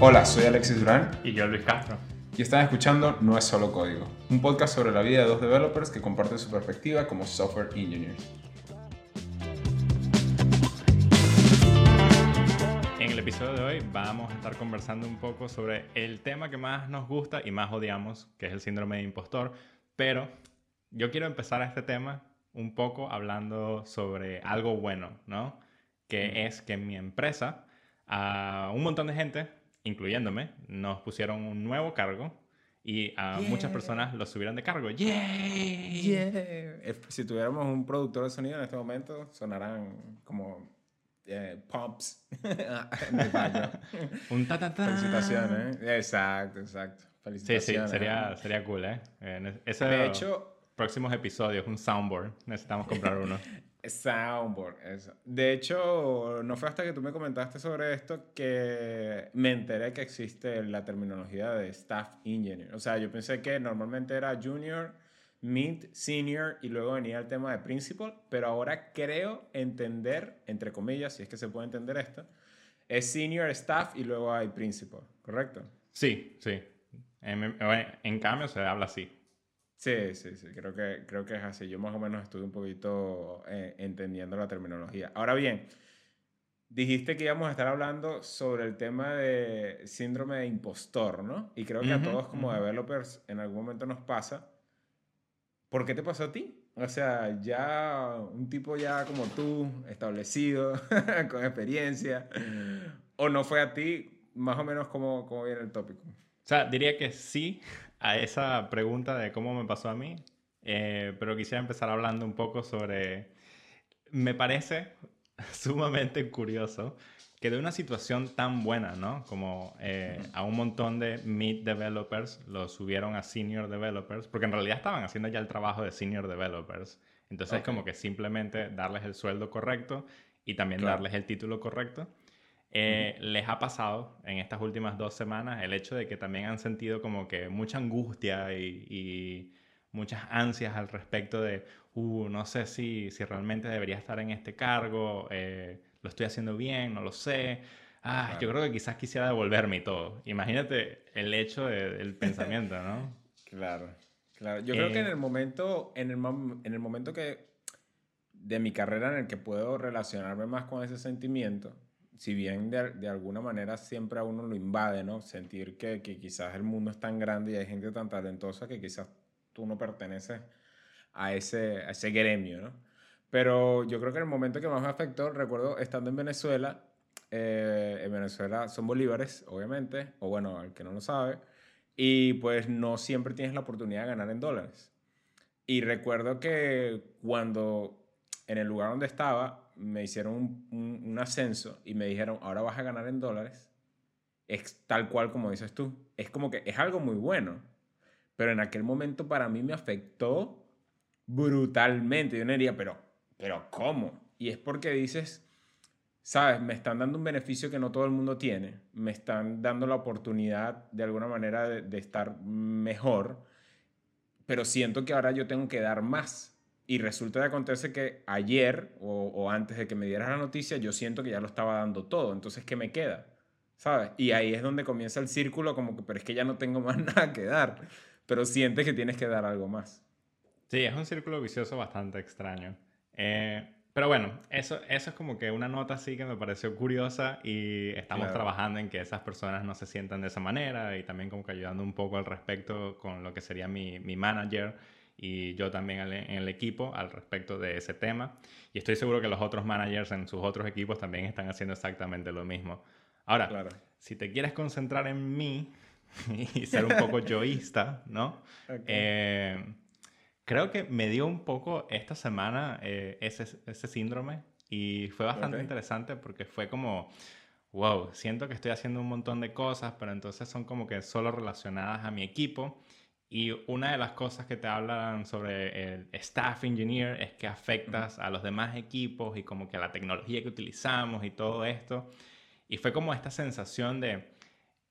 Hola, soy Alexis Durán Y yo, Luis Castro. y están escuchando No es solo código, un podcast sobre la vida de dos developers que comparten su perspectiva como software engineers. En el episodio de hoy vamos a estar conversando un poco sobre el tema que más nos gusta y más odiamos, que es el síndrome de impostor. Pero yo quiero empezar este tema un poco hablando sobre algo bueno, ¿no? Que es que en mi empresa, a un montón de gente, incluyéndome, nos pusieron un nuevo cargo y a muchas personas lo subieron de cargo. ¡Yay! Eh, Si tuviéramos un productor de sonido en este momento, sonarán como eh, pumps en el baño. Un ta ta ta. Felicitaciones. Exacto, exacto. Sí, sí, Felicitaciones. sería, sería cool, ¿eh? Eh, Ese, De hecho, próximos episodios, un soundboard. Necesitamos comprar uno. Soundboard, eso. De hecho, no fue hasta que tú me comentaste sobre esto que me enteré que existe la terminología de staff engineer. O sea, yo pensé que normalmente era junior, mid, senior y luego venía el tema de principal, pero ahora creo entender, entre comillas, si es que se puede entender esto, es senior staff y luego hay principal, ¿correcto? Sí, sí. En, en cambio, se habla así. Sí, sí, sí, creo que, creo que es así. Yo más o menos estuve un poquito eh, entendiendo la terminología. Ahora bien, dijiste que íbamos a estar hablando sobre el tema de síndrome de impostor, ¿no? Y creo que a Ujú, todos como ujú. developers en algún momento nos pasa. ¿Por qué te pasó a ti? O sea, ya un tipo ya como tú, establecido, con experiencia, o no fue a ti, más o menos como, como viene el tópico. O sea, diría que sí a esa pregunta de cómo me pasó a mí, eh, pero quisiera empezar hablando un poco sobre... Me parece sumamente curioso que de una situación tan buena, ¿no? Como eh, a un montón de mid developers los subieron a senior developers, porque en realidad estaban haciendo ya el trabajo de senior developers. Entonces, Ok. como que simplemente darles el sueldo correcto y también Claro. darles el título correcto. Eh, Les ha pasado en estas últimas dos semanas el hecho de que también han sentido como que mucha angustia y, y muchas ansias al respecto de, uh, no sé si, si realmente debería estar en este cargo, eh, lo estoy haciendo bien, no lo sé. Ah, Claro. yo creo que quizás quisiera devolverme y todo. Imagínate el hecho de- del pensamiento, ¿no? Claro, claro. Yo creo que en Eh, el momento, en el, en el momento que de mi carrera en el que puedo relacionarme más con ese sentimiento, si bien de, de alguna manera siempre a uno lo invade, ¿no? Sentir que, que quizás el mundo es tan grande y hay gente tan talentosa que quizás tú no perteneces a ese, a ese gremio, ¿no? Pero yo creo que el momento que más me afectó, recuerdo estando en Venezuela, eh, en Venezuela son bolívares, obviamente, o bueno, el que no lo sabe, y pues no siempre tienes la oportunidad de ganar en dólares. Y recuerdo que cuando en el lugar donde estaba me hicieron un, un- ascenso y me dijeron, ahora vas a ganar en dólares, es tal cual como dices tú. Es como que es algo muy bueno, pero en aquel momento para mí me afectó brutalmente. Yo no diría, pero, pero ¿cómo? Y es porque dices, sabes, me están dando un beneficio que no todo el mundo tiene, me están dando la oportunidad de alguna manera de estar mejor, pero siento que ahora yo tengo que dar más. Y resulta que acontece que ayer o, o antes de que me dieras la noticia, yo siento que ya lo estaba dando todo. Entonces, ¿qué me queda? ¿Sabes? Y ahí es donde comienza el círculo, como que, pero es que ya no tengo más nada que dar. Pero sientes que tienes que dar algo más. Sí, es un círculo vicioso bastante extraño. Eh, pero bueno, eso, eso es como que una nota así que me pareció curiosa y estamos Claro. trabajando en que esas personas no se sientan de esa manera y también como que ayudando un poco al respecto con lo que sería mi, mi manager y yo también en el equipo al respecto de ese tema. Y estoy seguro que los otros managers en sus otros equipos también están haciendo exactamente lo mismo. Ahora, Claro. si te quieres concentrar en mí y ser un poco yoísta, ¿no? Ok. Eh, creo que me dio un poco esta semana eh, ese, ese síndrome y fue bastante Ok. interesante porque fue como, wow, siento que estoy haciendo un montón de cosas, pero entonces son como que solo relacionadas a mi equipo. Y una de las cosas que te hablan sobre el staff engineer es que afectas a los demás equipos y como que a la tecnología que utilizamos y todo esto. Y fue como esta sensación de,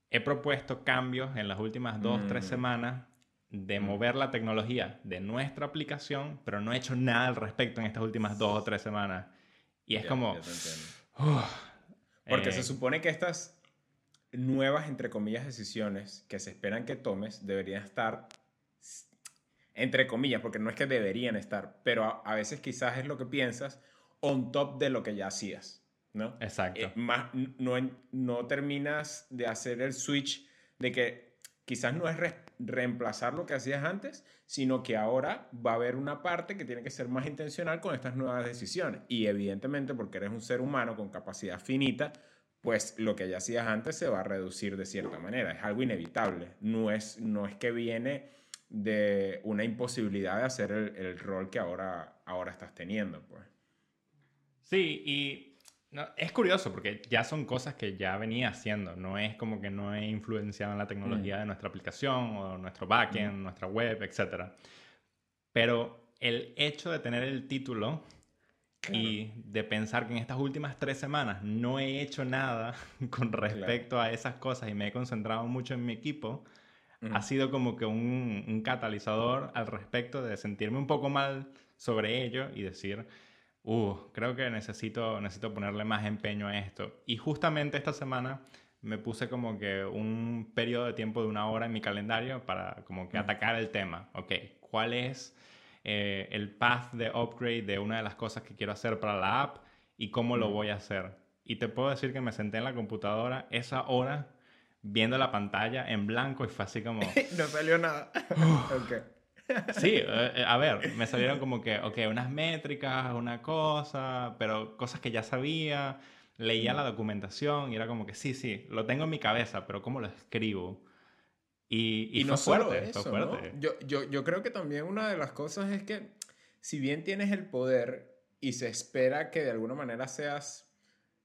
he propuesto cambios en las últimas dos, tres Mm. semanas de Mm. mover la tecnología de nuestra aplicación, pero no he hecho nada al respecto en estas últimas dos o tres semanas. Y es Ya, como... ya te uf, Porque eh, se supone que estas, nuevas, entre comillas, decisiones que se esperan que tomes deberían estar, entre comillas, porque no es que deberían estar, pero a, veces quizás es lo que piensas, on top de lo que ya hacías, ¿no? Exacto. Eh, más, no, no terminas de hacer el switch de que quizás no es reemplazar lo que hacías antes, sino que ahora va a haber una parte que tiene que ser más intencional con estas nuevas decisiones. Y evidentemente, porque eres un ser humano con capacidad finita, pues lo que ya hacías antes se va a reducir de cierta manera. Es algo inevitable. No es, no es que viene de una imposibilidad de hacer el, el rol que ahora, ahora estás teniendo. Pues. Sí, y es curioso porque ya son cosas que ya venía haciendo. No es como que no he influenciado en la tecnología mm. de nuestra aplicación o nuestro backend, mm. nuestra web, etc. Pero el hecho de tener el título y de pensar que en estas últimas tres semanas no he hecho nada con respecto a esas cosas y me he concentrado mucho en mi equipo, ha sido como que un, un catalizador al respecto de sentirme un poco mal sobre ello y decir, uh, creo que necesito, necesito ponerle más empeño a esto. Y justamente esta semana me puse como que un periodo de tiempo de una hora en mi calendario para como que atacar el tema. Ok, ¿cuál es eh, el path de upgrade de una de las cosas que quiero hacer para la app y cómo lo voy a hacer? Y te puedo decir que me senté en la computadora esa hora viendo la pantalla en blanco y fue así como... no salió nada. okay. Sí, eh, eh, a ver, me salieron como que, ok, unas métricas, una cosa, pero cosas que ya sabía, leía la documentación y era como que sí, sí, lo tengo en mi cabeza, pero ¿cómo lo escribo? Y, y, no fue fuerte, eso, fuerte. Yo, yo, yo creo que también una de las cosas es que si bien tienes el poder y se espera que de alguna manera seas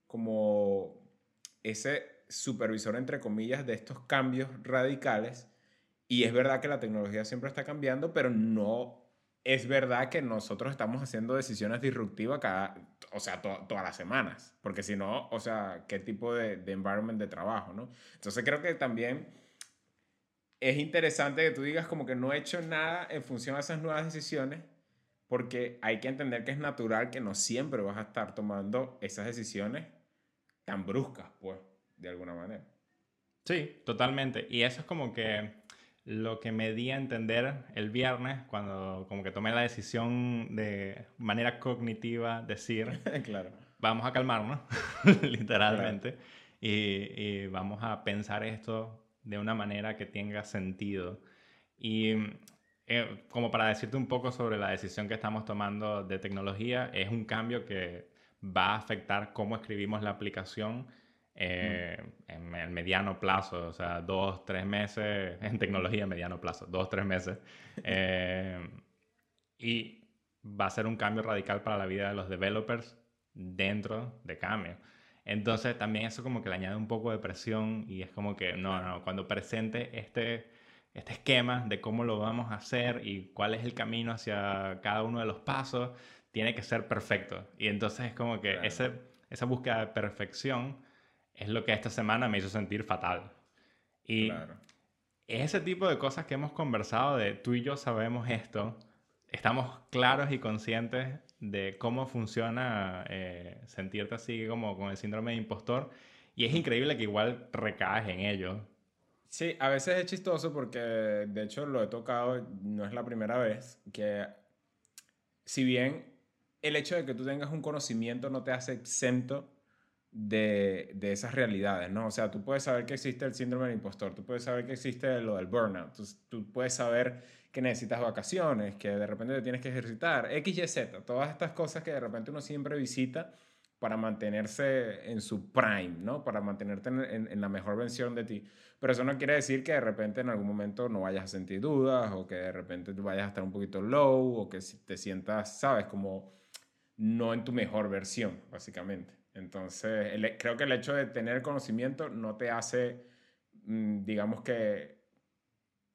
como ese supervisor, entre comillas, de estos cambios radicales, y es verdad que la tecnología siempre está cambiando, pero no es verdad que nosotros estamos haciendo decisiones disruptivas cada, o sea, todas las semanas, porque si no, o sea, qué tipo de, de environment de trabajo, ¿no? Entonces creo que también es interesante que tú digas como que no he hecho nada en función a esas nuevas decisiones, porque hay que entender que es natural que no siempre vas a estar tomando esas decisiones tan bruscas, pues, de alguna manera. Sí, totalmente. Y eso es como que lo que me di a entender el viernes cuando como que tomé la decisión de manera cognitiva decir, claro. vamos a calmarnos, literalmente, y, vamos a pensar esto de una manera que tenga sentido. Y eh, como para decirte un poco sobre la decisión que estamos tomando de tecnología, es un cambio que va a afectar cómo escribimos la aplicación eh, en el mediano plazo, o sea, dos, tres meses, en tecnología mediano plazo, dos, tres meses. Eh, y va a ser un cambio radical para la vida de los developers dentro de Cameo. Entonces también eso como que le añade un poco de presión y es como que, no, no, cuando presente este, este esquema de cómo lo vamos a hacer y cuál es el camino hacia cada uno de los pasos, tiene que ser perfecto. Y entonces es como que ese, esa búsqueda de perfección es lo que esta semana me hizo sentir fatal. Y ese tipo de cosas que hemos conversado de tú y yo sabemos esto, estamos claros y conscientes de cómo funciona eh, sentirte así como con el síndrome de impostor y es increíble que igual recaes en ello. Sí, a veces es chistoso porque de hecho lo he tocado, no es la primera vez, que si bien el hecho de que tú tengas un conocimiento no te hace exento de, de, esas realidades, ¿no? O sea, tú puedes saber que existe el síndrome del impostor, tú puedes saber que existe lo del burnout, tú, tú puedes saber que necesitas vacaciones, que de repente te tienes que ejercitar, X, Y, Z, todas estas cosas que de repente uno siempre visita para mantenerse en su prime, ¿no? Para mantenerte en, en, la mejor versión de ti. Pero eso no quiere decir que de repente en algún momento no vayas a sentir dudas o que de repente vayas a estar un poquito low o que te sientas, sabes, como no en tu mejor versión, básicamente. Entonces, creo que el hecho de tener conocimiento no te hace, mm, digamos que,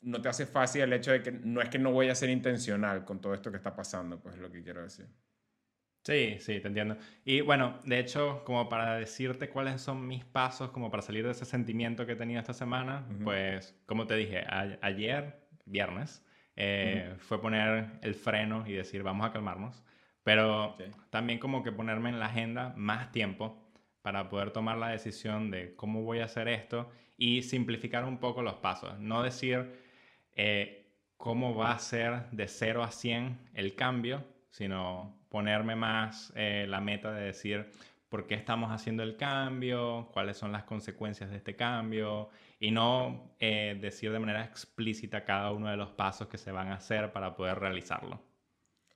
no te hace fácil el hecho de que no es que no voy a ser intencional con todo esto que está pasando, pues es lo que quiero decir. Sí, sí, te entiendo. Y bueno, de hecho, como para decirte cuáles son mis pasos, como para salir de ese sentimiento que he tenido esta semana, pues como te dije, ayer, viernes, eh, fue poner el freno y decir, vamos a calmarnos. Pero también como que ponerme en la agenda más tiempo para poder tomar la decisión de cómo voy a hacer esto y simplificar un poco los pasos. No decir eh, cómo va a ser de 0 a 100 el cambio, sino ponerme más eh, la meta de decir por qué estamos haciendo el cambio, cuáles son las consecuencias de este cambio y no eh, decir de manera explícita cada uno de los pasos que se van a hacer para poder realizarlo.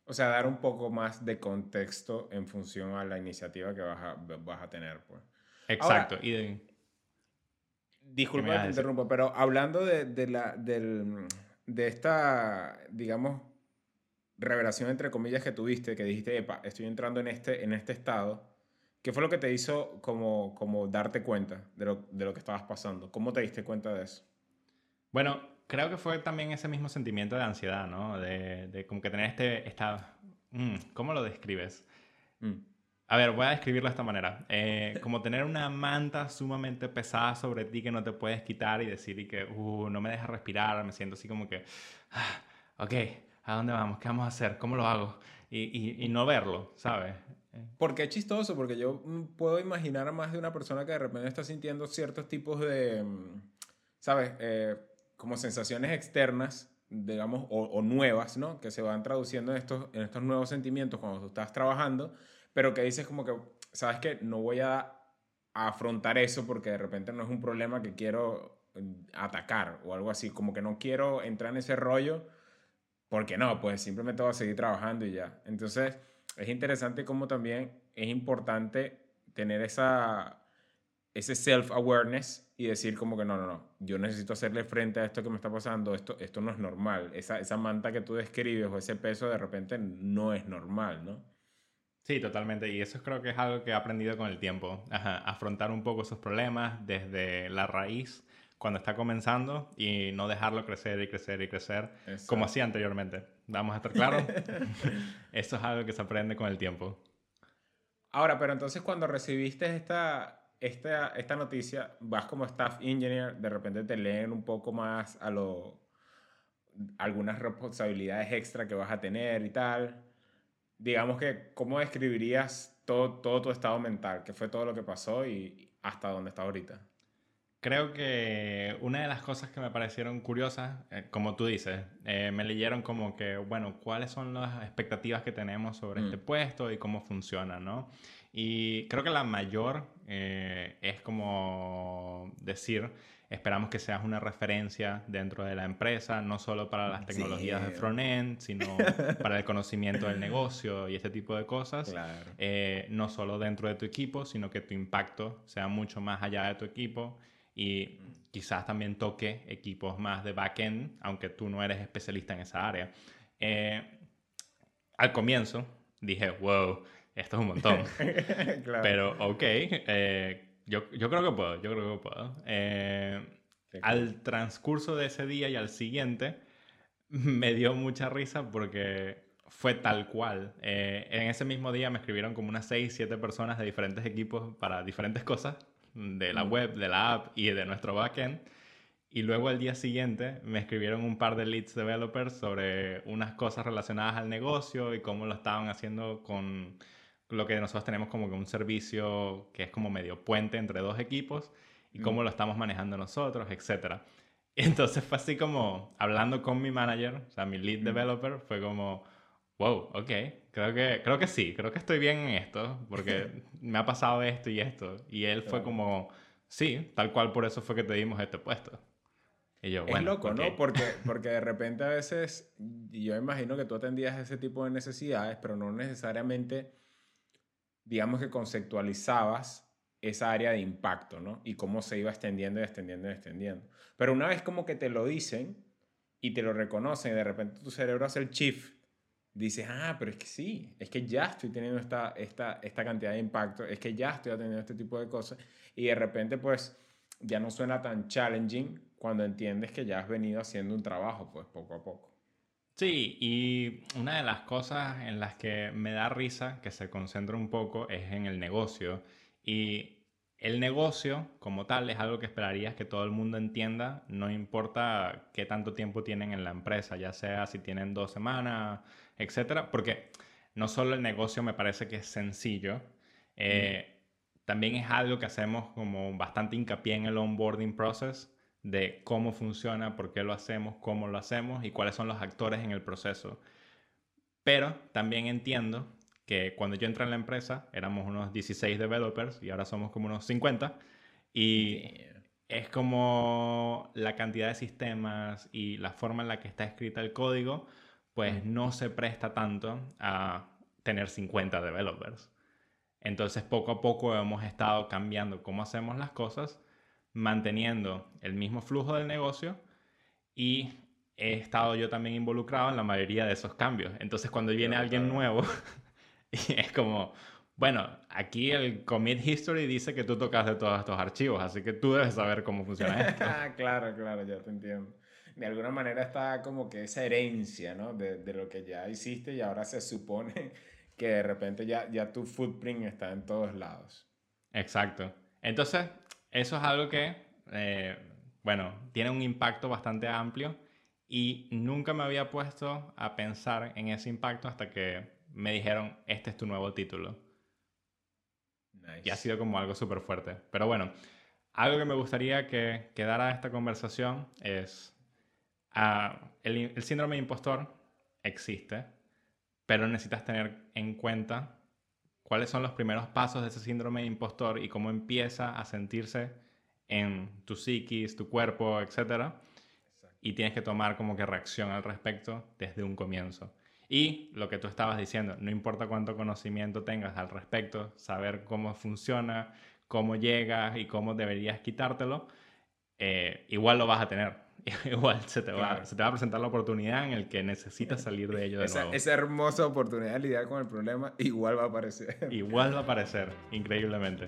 O sea, dar un poco más de contexto en función a la iniciativa que vas a, vas a tener. Pues. Exacto. y de... Disculpa que te interrumpa, pero hablando de, de, la, del, de esta, digamos, revelación entre comillas que tuviste, que dijiste, epa, estoy entrando en este, en este estado, ¿qué fue lo que te hizo como, como darte cuenta de lo, de lo que estabas pasando? ¿Cómo te diste cuenta de eso? Bueno, creo que fue también ese mismo sentimiento de ansiedad, ¿no? De, de como que tener este, esta... Mm, ¿Cómo lo describes? Mm. A ver, voy a describirlo de esta manera. Eh, como tener una manta sumamente pesada sobre ti que no te puedes quitar y decir y que, uh, no me deja respirar, me siento así como que, ah, ok, ¿a dónde vamos? ¿Qué vamos a hacer? ¿Cómo lo hago? Y, y, y no verlo, ¿sabes? Porque es chistoso, porque yo mm, puedo imaginar a más de una persona que de repente está sintiendo ciertos tipos de, ¿sabes? Eh, como sensaciones externas, digamos, o, nuevas, ¿no? Que se van traduciendo en estos, en estos nuevos sentimientos cuando tú estás trabajando, pero que dices como que, ¿sabes qué? No voy a, afrontar eso porque de repente no es un problema que quiero mm, atacar o algo así, como que no quiero entrar en ese rollo porque no, pues simplemente voy a seguir trabajando y ya. Entonces, es interesante como también es importante tener esa, ese self-awareness y decir como que no, no, no, yo necesito hacerle frente a esto que me está pasando, esto, esto no es normal. Esa, esa manta que tú describes o ese peso de repente no es normal, ¿no? Sí, totalmente. Y eso creo que es algo que he aprendido con el tiempo. Afrontar un poco esos problemas desde la raíz cuando está comenzando y no dejarlo crecer y crecer y crecer como hacía anteriormente. Vamos a estar claros. eso es algo que se aprende con el tiempo. Ahora, pero entonces cuando recibiste esta, esta, esta noticia, vas como staff engineer, de repente te leen un poco más a lo, algunas responsabilidades extra que vas a tener y tal. Digamos que, ¿cómo describirías todo, todo tu estado mental? ¿Qué fue todo lo que pasó y hasta dónde está ahorita? Creo que una de las cosas que me parecieron curiosas, eh, como tú dices, eh, me leyeron como que, bueno, ¿cuáles son las expectativas que tenemos sobre este mm. puesto y cómo funciona, no? Y creo que la mayor eh, es como decir, esperamos que seas una referencia dentro de la empresa, no solo para las tecnologías de front-end, sino para el conocimiento del negocio y este tipo de cosas. Eh, no solo dentro de tu equipo, sino que tu impacto sea mucho más allá de tu equipo y quizás también toque equipos más de back-end, aunque tú no eres especialista en esa área. Eh, al comienzo dije, wow, esto es un montón. Pero, ok, eh, yo, yo, creo que puedo, yo creo que puedo. Eh, al transcurso de ese día y al siguiente, me dio mucha risa porque fue tal cual. Eh, en ese mismo día me escribieron como unas 6, 7 personas de diferentes equipos para diferentes cosas, de la web, de la app y de nuestro backend. Y luego al día siguiente me escribieron un par de leads developers sobre unas cosas relacionadas al negocio y cómo lo estaban haciendo con lo que nosotros tenemos como que un servicio que es como medio puente entre dos equipos y cómo mm. lo estamos manejando nosotros, etc. entonces fue así como hablando con mi manager, o sea, mi lead mm. developer, fue como, wow, ok, creo que, creo que sí, creo que estoy bien en esto, porque me ha pasado esto y esto. Y él fue como, sí, tal cual por eso fue que te dimos este puesto. Y yo, es loco, ¿no? Porque, porque de repente a veces, yo imagino que tú atendías ese tipo de necesidades, pero no necesariamente digamos que conceptualizabas esa área de impacto, ¿no? Y cómo se iba extendiendo y extendiendo y extendiendo. Pero una vez como que te lo dicen y te lo reconocen y de repente tu cerebro hace el shift, dices, ah, pero es que sí, es que ya estoy teniendo esta, esta, esta cantidad de impacto, es que ya estoy atendiendo este tipo de cosas y de repente pues ya no suena tan challenging cuando entiendes que ya has venido haciendo un trabajo pues poco a poco. Sí, y una de las cosas en las que me da risa, que se concentra un poco, es en el negocio. Y el negocio como tal es algo que esperarías que todo el mundo entienda, no importa qué tanto tiempo tienen en la empresa, ya sea si tienen dos semanas, etcétera, porque no solo el negocio me parece que es sencillo, eh, también es algo que hacemos como bastante hincapié en el onboarding process de cómo funciona, por qué lo hacemos, cómo lo hacemos y cuáles son los actores en el proceso. Pero también entiendo que cuando yo entré en la empresa éramos unos 16 developers y ahora somos como unos 50 y es como la cantidad de sistemas y la forma en la que está escrita el código pues no se presta tanto a tener 50 developers. Entonces poco a poco hemos estado cambiando cómo hacemos las cosas, manteniendo el mismo flujo del negocio y he estado yo también involucrado en la mayoría de esos cambios. Entonces cuando viene alguien nuevo, es como, bueno, aquí el commit history dice que tú tocas de todos estos archivos, así que tú debes saber cómo funciona esto. claro, claro, ya te entiendo. De alguna manera está como que esa herencia, ¿no? De, de lo que ya hiciste y ahora se supone que de repente ya, ya tu footprint está en todos lados. Exacto. Entonces, eso es algo que, eh, bueno, tiene un impacto bastante amplio y nunca me había puesto a pensar en ese impacto hasta que me dijeron, este es tu nuevo título. Y ha sido como algo súper fuerte. Pero bueno, algo que me gustaría que quedara esta conversación es, uh, el, el síndrome de impostor existe, pero necesitas tener en cuenta cuáles son los primeros pasos de ese síndrome de impostor y cómo empieza a sentirse en tu psiquis, tu cuerpo, etc. Y tienes que tomar como que reacción al respecto desde un comienzo. Y lo que tú estabas diciendo, no importa cuánto conocimiento tengas al respecto, saber cómo funciona, cómo llegas y cómo deberías quitártelo, eh, igual lo vas a tener. igual se te, va, se te va a presentar la oportunidad en el que necesitas salir de ello de esa, nuevo. Esa hermosa oportunidad de lidiar con el problema igual va a aparecer. Igual va a aparecer, increíblemente.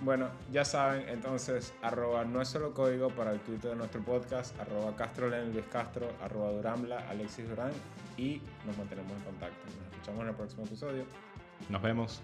Bueno, ya saben, entonces, arroba no es solo código para el Twitter de nuestro podcast, arroba castrolen Luis Castro, arroba Durambla, Alexis Durán y nos mantenemos en contacto. Nos escuchamos en el próximo episodio. Nos vemos.